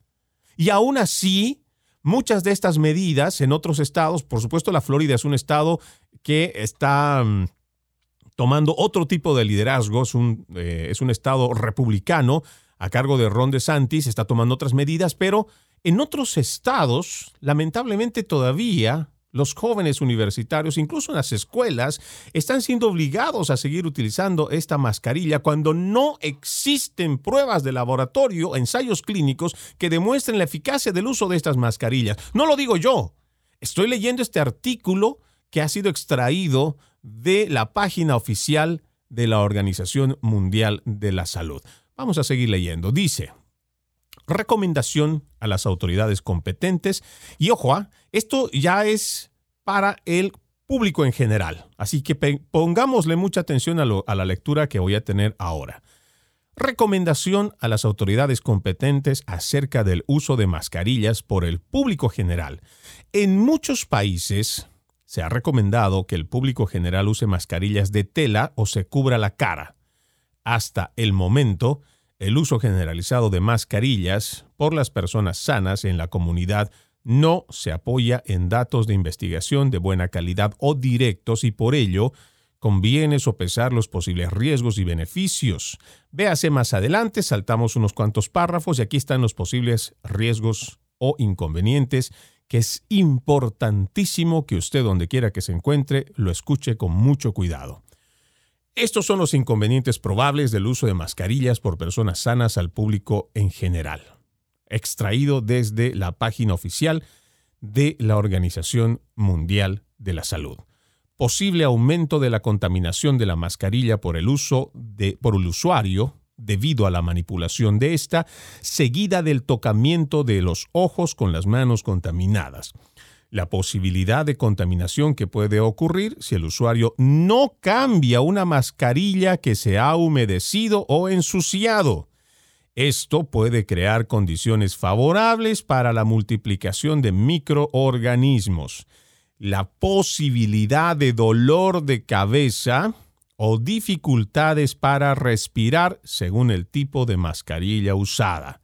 Y aún así, muchas de estas medidas en otros estados, por supuesto la Florida es un estado que está mm, tomando otro tipo de liderazgo, es un, eh, es un estado republicano a cargo de Ron DeSantis, está tomando otras medidas, pero en otros estados, lamentablemente todavía, los jóvenes universitarios, incluso en las escuelas, están siendo obligados a seguir utilizando esta mascarilla cuando no existen pruebas de laboratorio, ensayos clínicos que demuestren la eficacia del uso de estas mascarillas. No lo digo yo. Estoy leyendo este artículo que ha sido extraído de la página oficial de la Organización Mundial de la Salud. Vamos a seguir leyendo. Dice, recomendación a las autoridades competentes. Y ojo, ¿ah? esto ya es para el público en general. Así que pongámosle mucha atención a, a la lectura que voy a tener ahora. Recomendación a las autoridades competentes acerca del uso de mascarillas por el público general. En muchos países, se ha recomendado que el público general use mascarillas de tela o se cubra la cara. Hasta el momento, el uso generalizado de mascarillas por las personas sanas en la comunidad no se apoya en datos de investigación de buena calidad o directos y por ello conviene sopesar los posibles riesgos y beneficios. Véase más adelante, saltamos unos cuantos párrafos y aquí están los posibles riesgos o inconvenientes que es importantísimo que usted donde quiera que se encuentre lo escuche con mucho cuidado. Estos son los inconvenientes probables del uso de mascarillas por personas sanas al público en general, extraído desde la página oficial de la Organización Mundial de la Salud. Posible aumento de la contaminación de la mascarilla por el uso de, por el usuario debido a la manipulación de esta, seguida del tocamiento de los ojos con las manos contaminadas. La posibilidad de contaminación que puede ocurrir si el usuario no cambia una mascarilla que se ha humedecido o ensuciado. Esto puede crear condiciones favorables para la multiplicación de microorganismos. La posibilidad de dolor de cabeza o dificultades para respirar según el tipo de mascarilla usada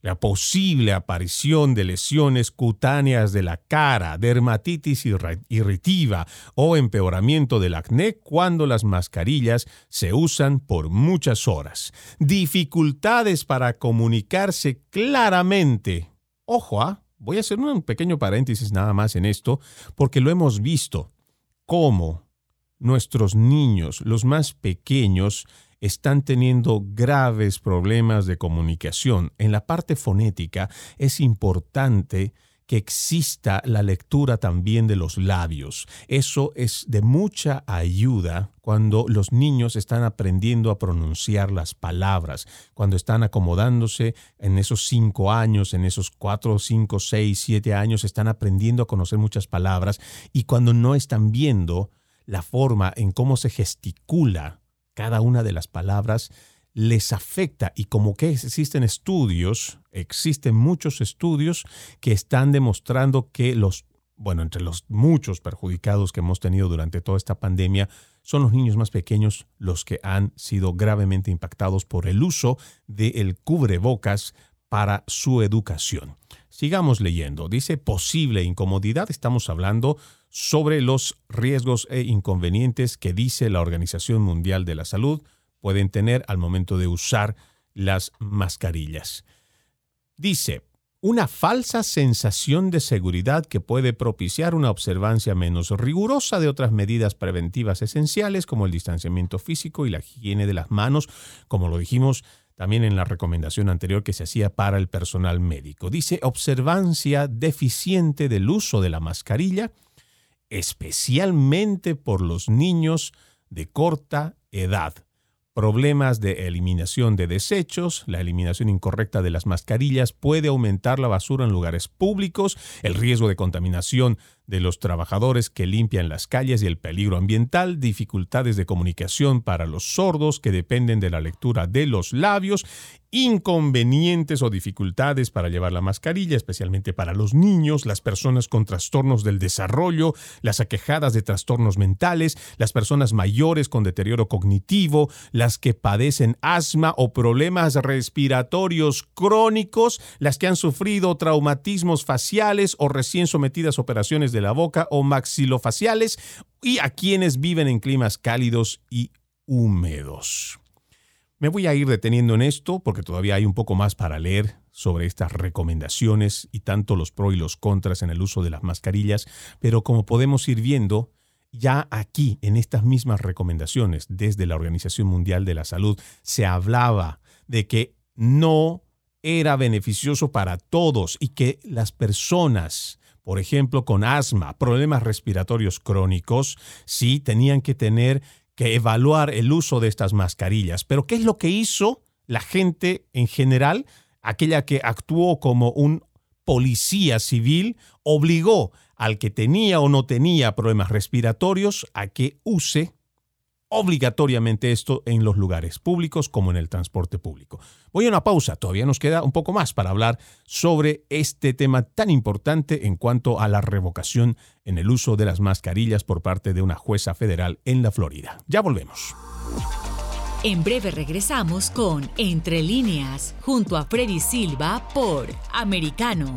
la posible aparición de lesiones cutáneas de la cara, dermatitis irritiva o empeoramiento del acné cuando las mascarillas se usan por muchas horas. Dificultades para comunicarse claramente. Ojo, ¿ah? voy a hacer un pequeño paréntesis nada más en esto, porque lo hemos visto cómo nuestros niños, los más pequeños, están teniendo graves problemas de comunicación. En la parte fonética es importante que exista la lectura también de los labios. Eso es de mucha ayuda cuando los niños están aprendiendo a pronunciar las palabras, cuando están acomodándose en esos cinco años, en esos cuatro, cinco, seis, siete años, están aprendiendo a conocer muchas palabras y cuando no están viendo la forma en cómo se gesticula cada una de las palabras les afecta y como que existen estudios, existen muchos estudios que están demostrando que los, bueno, entre los muchos perjudicados que hemos tenido durante toda esta pandemia, son los niños más pequeños los que han sido gravemente impactados por el uso del cubrebocas para su educación. Sigamos leyendo. Dice posible incomodidad. Estamos hablando sobre los riesgos e inconvenientes que dice la Organización Mundial de la Salud pueden tener al momento de usar las mascarillas. Dice, una falsa sensación de seguridad que puede propiciar una observancia menos rigurosa de otras medidas preventivas esenciales como el distanciamiento físico y la higiene de las manos, como lo dijimos también en la recomendación anterior que se hacía para el personal médico. Dice observancia deficiente del uso de la mascarilla especialmente por los niños de corta edad. Problemas de eliminación de desechos, la eliminación incorrecta de las mascarillas puede aumentar la basura en lugares públicos, el riesgo de contaminación de los trabajadores que limpian las calles y el peligro ambiental, dificultades de comunicación para los sordos que dependen de la lectura de los labios inconvenientes o dificultades para llevar la mascarilla, especialmente para los niños, las personas con trastornos del desarrollo, las aquejadas de trastornos mentales, las personas mayores con deterioro cognitivo, las que padecen asma o problemas respiratorios crónicos, las que han sufrido traumatismos faciales o recién sometidas a operaciones de la boca o maxilofaciales, y a quienes viven en climas cálidos y húmedos. Me voy a ir deteniendo en esto porque todavía hay un poco más para leer sobre estas recomendaciones y tanto los pros y los contras en el uso de las mascarillas, pero como podemos ir viendo, ya aquí en estas mismas recomendaciones desde la Organización Mundial de la Salud se hablaba de que no era beneficioso para todos y que las personas, por ejemplo, con asma, problemas respiratorios crónicos, sí tenían que tener que evaluar el uso de estas mascarillas. Pero ¿qué es lo que hizo la gente en general? Aquella que actuó como un policía civil, obligó al que tenía o no tenía problemas respiratorios a que use obligatoriamente esto en los lugares públicos como en el transporte público. Voy a una pausa, todavía nos queda un poco más para hablar sobre este tema tan importante en cuanto a la revocación en el uso de las mascarillas por parte de una jueza federal en la Florida. Ya volvemos. En breve regresamos con Entre líneas, junto a Freddy Silva por Americano.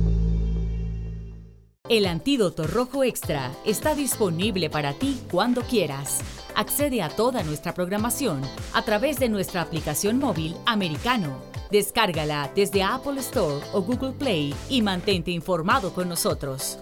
El antídoto rojo extra está disponible para ti cuando quieras. Accede a toda nuestra programación a través de nuestra aplicación móvil americano Descárgala desde Apple Store o Google Play y mantente informado con nosotros.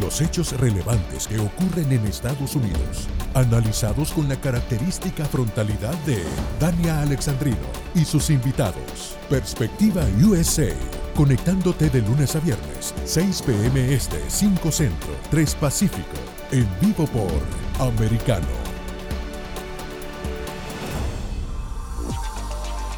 Los hechos relevantes que ocurren en Estados Unidos, analizados con la característica frontalidad de Dania Alexandrino y sus invitados. Perspectiva USA, conectándote de lunes a viernes, 6 p.m. Este, 5 Centro, 3 Pacífico, en vivo por Americano.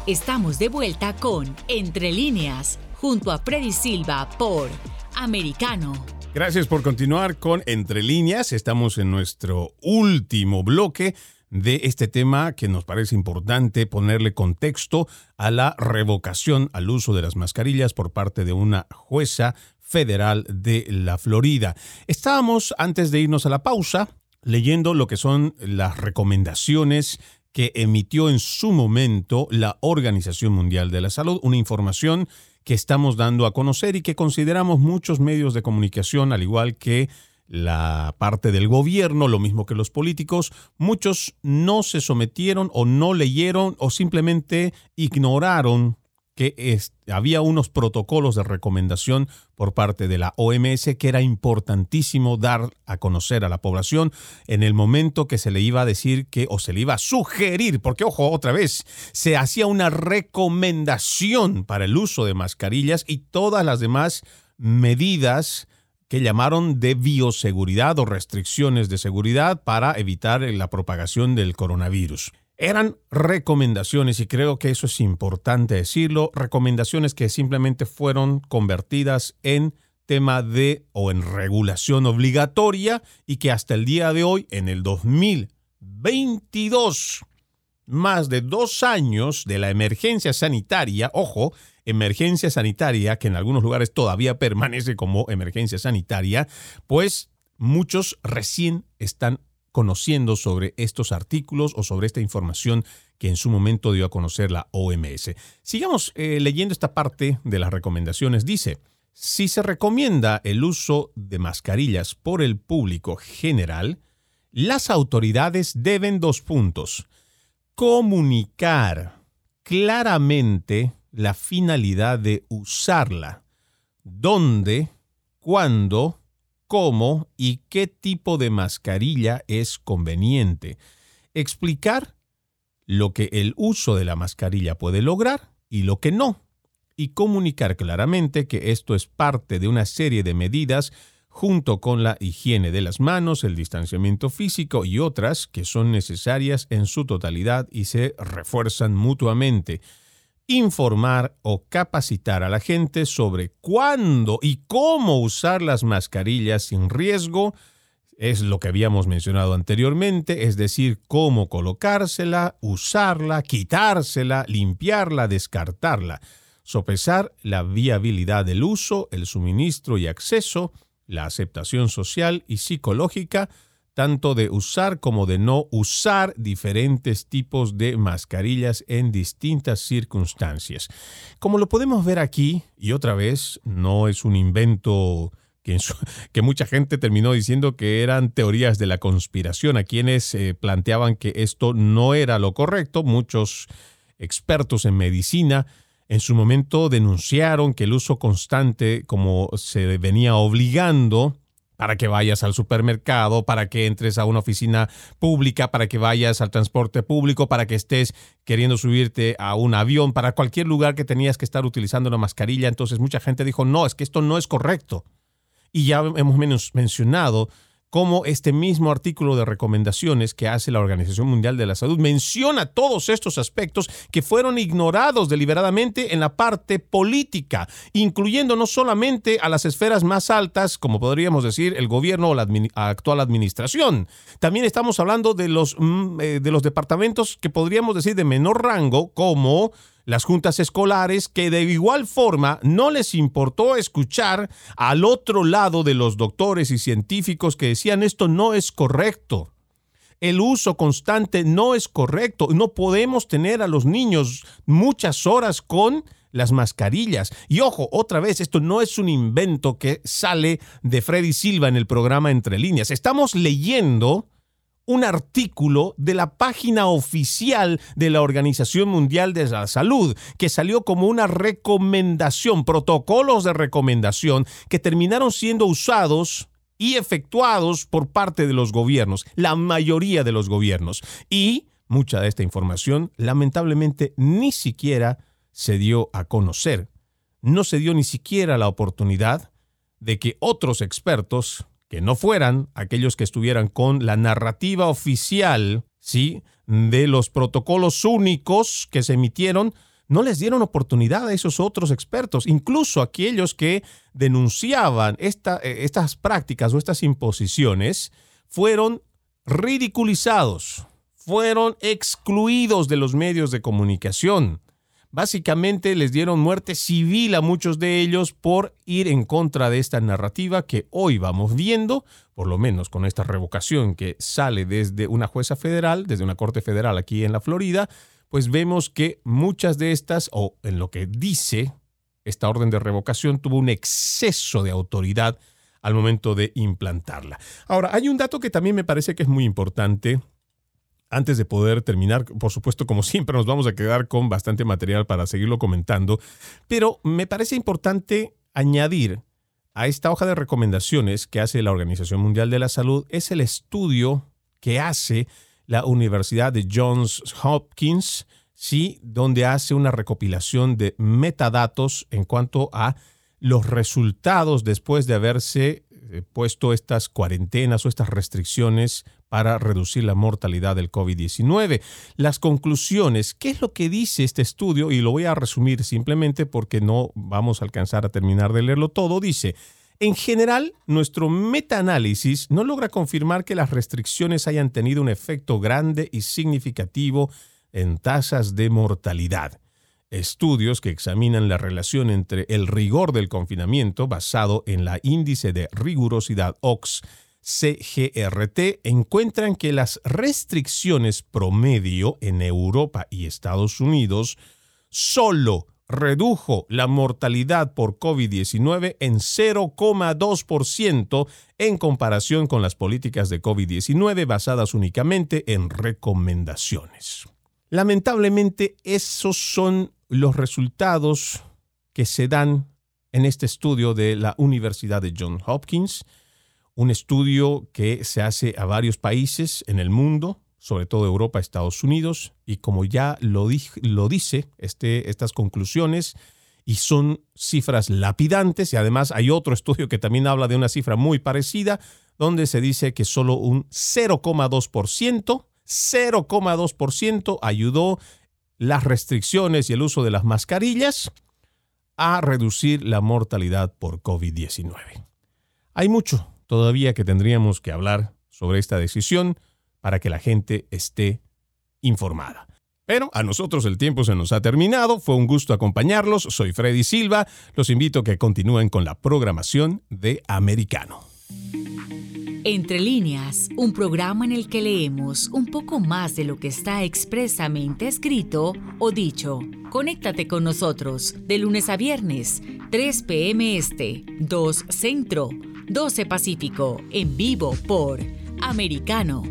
Estamos de vuelta con Entre líneas, junto a Freddy Silva por Americano. Gracias por continuar con Entre líneas. Estamos en nuestro último bloque de este tema que nos parece importante ponerle contexto a la revocación al uso de las mascarillas por parte de una jueza federal de la Florida. Estábamos, antes de irnos a la pausa, leyendo lo que son las recomendaciones que emitió en su momento la Organización Mundial de la Salud, una información que estamos dando a conocer y que consideramos muchos medios de comunicación, al igual que la parte del gobierno, lo mismo que los políticos, muchos no se sometieron o no leyeron o simplemente ignoraron que había unos protocolos de recomendación por parte de la OMS que era importantísimo dar a conocer a la población en el momento que se le iba a decir que o se le iba a sugerir, porque ojo, otra vez, se hacía una recomendación para el uso de mascarillas y todas las demás medidas que llamaron de bioseguridad o restricciones de seguridad para evitar la propagación del coronavirus. Eran recomendaciones, y creo que eso es importante decirlo, recomendaciones que simplemente fueron convertidas en tema de o en regulación obligatoria y que hasta el día de hoy, en el 2022, más de dos años de la emergencia sanitaria, ojo, emergencia sanitaria, que en algunos lugares todavía [LAUGHS] permanece como emergencia sanitaria, pues muchos recién están conociendo sobre estos artículos o sobre esta información que en su momento dio a conocer la OMS. Sigamos eh, leyendo esta parte de las recomendaciones. Dice, si se recomienda el uso de mascarillas por el público general, las autoridades deben dos puntos. Comunicar claramente la finalidad de usarla, dónde, cuándo cómo y qué tipo de mascarilla es conveniente. Explicar lo que el uso de la mascarilla puede lograr y lo que no. Y comunicar claramente que esto es parte de una serie de medidas junto con la higiene de las manos, el distanciamiento físico y otras que son necesarias en su totalidad y se refuerzan mutuamente informar o capacitar a la gente sobre cuándo y cómo usar las mascarillas sin riesgo. Es lo que habíamos mencionado anteriormente, es decir, cómo colocársela, usarla, quitársela, limpiarla, descartarla, sopesar la viabilidad del uso, el suministro y acceso, la aceptación social y psicológica, tanto de usar como de no usar diferentes tipos de mascarillas en distintas circunstancias. Como lo podemos ver aquí, y otra vez, no es un invento [LAUGHS] que, mucha gente terminó diciendo que eran teorías de la conspiración, a quienes eh, planteaban que esto no era lo correcto, muchos expertos en medicina en su momento denunciaron que el uso constante, como se venía obligando, para que vayas al supermercado, para que entres a una oficina pública, para que vayas al transporte público, para que estés queriendo subirte a un avión, para cualquier lugar que tenías que estar utilizando una mascarilla. Entonces mucha gente dijo, no, es que esto no es correcto. Y ya hemos mencionado como este mismo artículo de recomendaciones que hace la Organización Mundial de la Salud menciona todos estos aspectos que fueron ignorados deliberadamente en la parte política, incluyendo no solamente a las esferas más altas, como podríamos decir el gobierno o la actual administración. También estamos hablando de los, mm, eh, de los departamentos que podríamos decir de menor rango, como las juntas escolares que de igual forma no les importó escuchar al otro lado de los doctores y científicos que decían esto no es correcto. El uso constante no es correcto. No podemos tener a los niños muchas horas con las mascarillas. Y ojo, otra vez, esto no es un invento que sale de Freddy Silva en el programa Entre líneas. Estamos leyendo un artículo de la página oficial de la Organización Mundial de la Salud, que salió como una recomendación, protocolos de recomendación que terminaron siendo usados y efectuados por parte de los gobiernos, la mayoría de los gobiernos. Y mucha de esta información lamentablemente ni siquiera se dio a conocer. No se dio ni siquiera la oportunidad de que otros expertos que no fueran aquellos que estuvieran con la narrativa oficial, ¿sí? De los protocolos únicos que se emitieron, no les dieron oportunidad a esos otros expertos, incluso aquellos que denunciaban eh, estas prácticas o estas imposiciones, fueron ridiculizados, fueron excluidos de los medios de comunicación. Básicamente les dieron muerte civil a muchos de ellos por ir en contra de esta narrativa que hoy vamos viendo, por lo menos con esta revocación que sale desde una jueza federal, desde una corte federal aquí en la Florida, pues vemos que muchas de estas, o en lo que dice esta orden de revocación, tuvo un exceso de autoridad al momento de implantarla. Ahora, hay un dato que también me parece que es muy importante antes de poder terminar, por supuesto, como siempre, nos vamos a quedar con bastante material para seguirlo comentando, pero me parece importante añadir a esta hoja de recomendaciones que hace la Organización Mundial de la Salud es el estudio que hace la Universidad de Johns Hopkins, sí, donde hace una recopilación de metadatos en cuanto a los resultados después de haberse puesto estas cuarentenas o estas restricciones para reducir la mortalidad del COVID-19. Las conclusiones, ¿qué es lo que dice este estudio? Y lo voy a resumir simplemente porque no vamos a alcanzar a terminar de leerlo todo. Dice, en general, nuestro metaanálisis no logra confirmar que las restricciones hayan tenido un efecto grande y significativo en tasas de mortalidad. Estudios que examinan la relación entre el rigor del confinamiento basado en la índice de rigurosidad OX CGRT encuentran que las restricciones promedio en Europa y Estados Unidos solo redujo la mortalidad por COVID-19 en 0,2% en comparación con las políticas de COVID-19 basadas únicamente en recomendaciones. Lamentablemente, esos son los resultados que se dan en este estudio de la Universidad de Johns Hopkins un estudio que se hace a varios países en el mundo, sobre todo Europa, Estados Unidos, y como ya lo, lo dice este, estas conclusiones, y son cifras lapidantes, y además hay otro estudio que también habla de una cifra muy parecida, donde se dice que solo un 0,2%, 0,2% ayudó las restricciones y el uso de las mascarillas a reducir la mortalidad por COVID-19. Hay mucho, todavía que tendríamos que hablar sobre esta decisión para que la gente esté informada. Pero a nosotros el tiempo se nos ha terminado, fue un gusto acompañarlos, soy Freddy Silva, los invito a que continúen con la programación de Americano. Entre líneas, un programa en el que leemos un poco más de lo que está expresamente escrito o dicho. Conéctate con nosotros de lunes a viernes, 3 p.m. Este, 2 Centro 12 Pacífico, en vivo por Americano.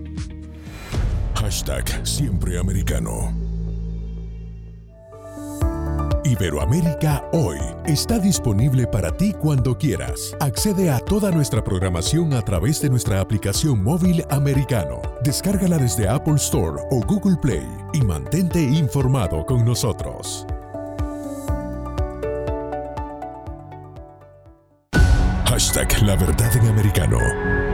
Hashtag Siempre Americano. Iberoamérica Hoy está disponible para ti cuando quieras. Accede a toda nuestra programación a través de nuestra aplicación móvil americano. Descárgala desde Apple Store o Google Play y mantente informado con nosotros. Hashtag La Verdad en Americano.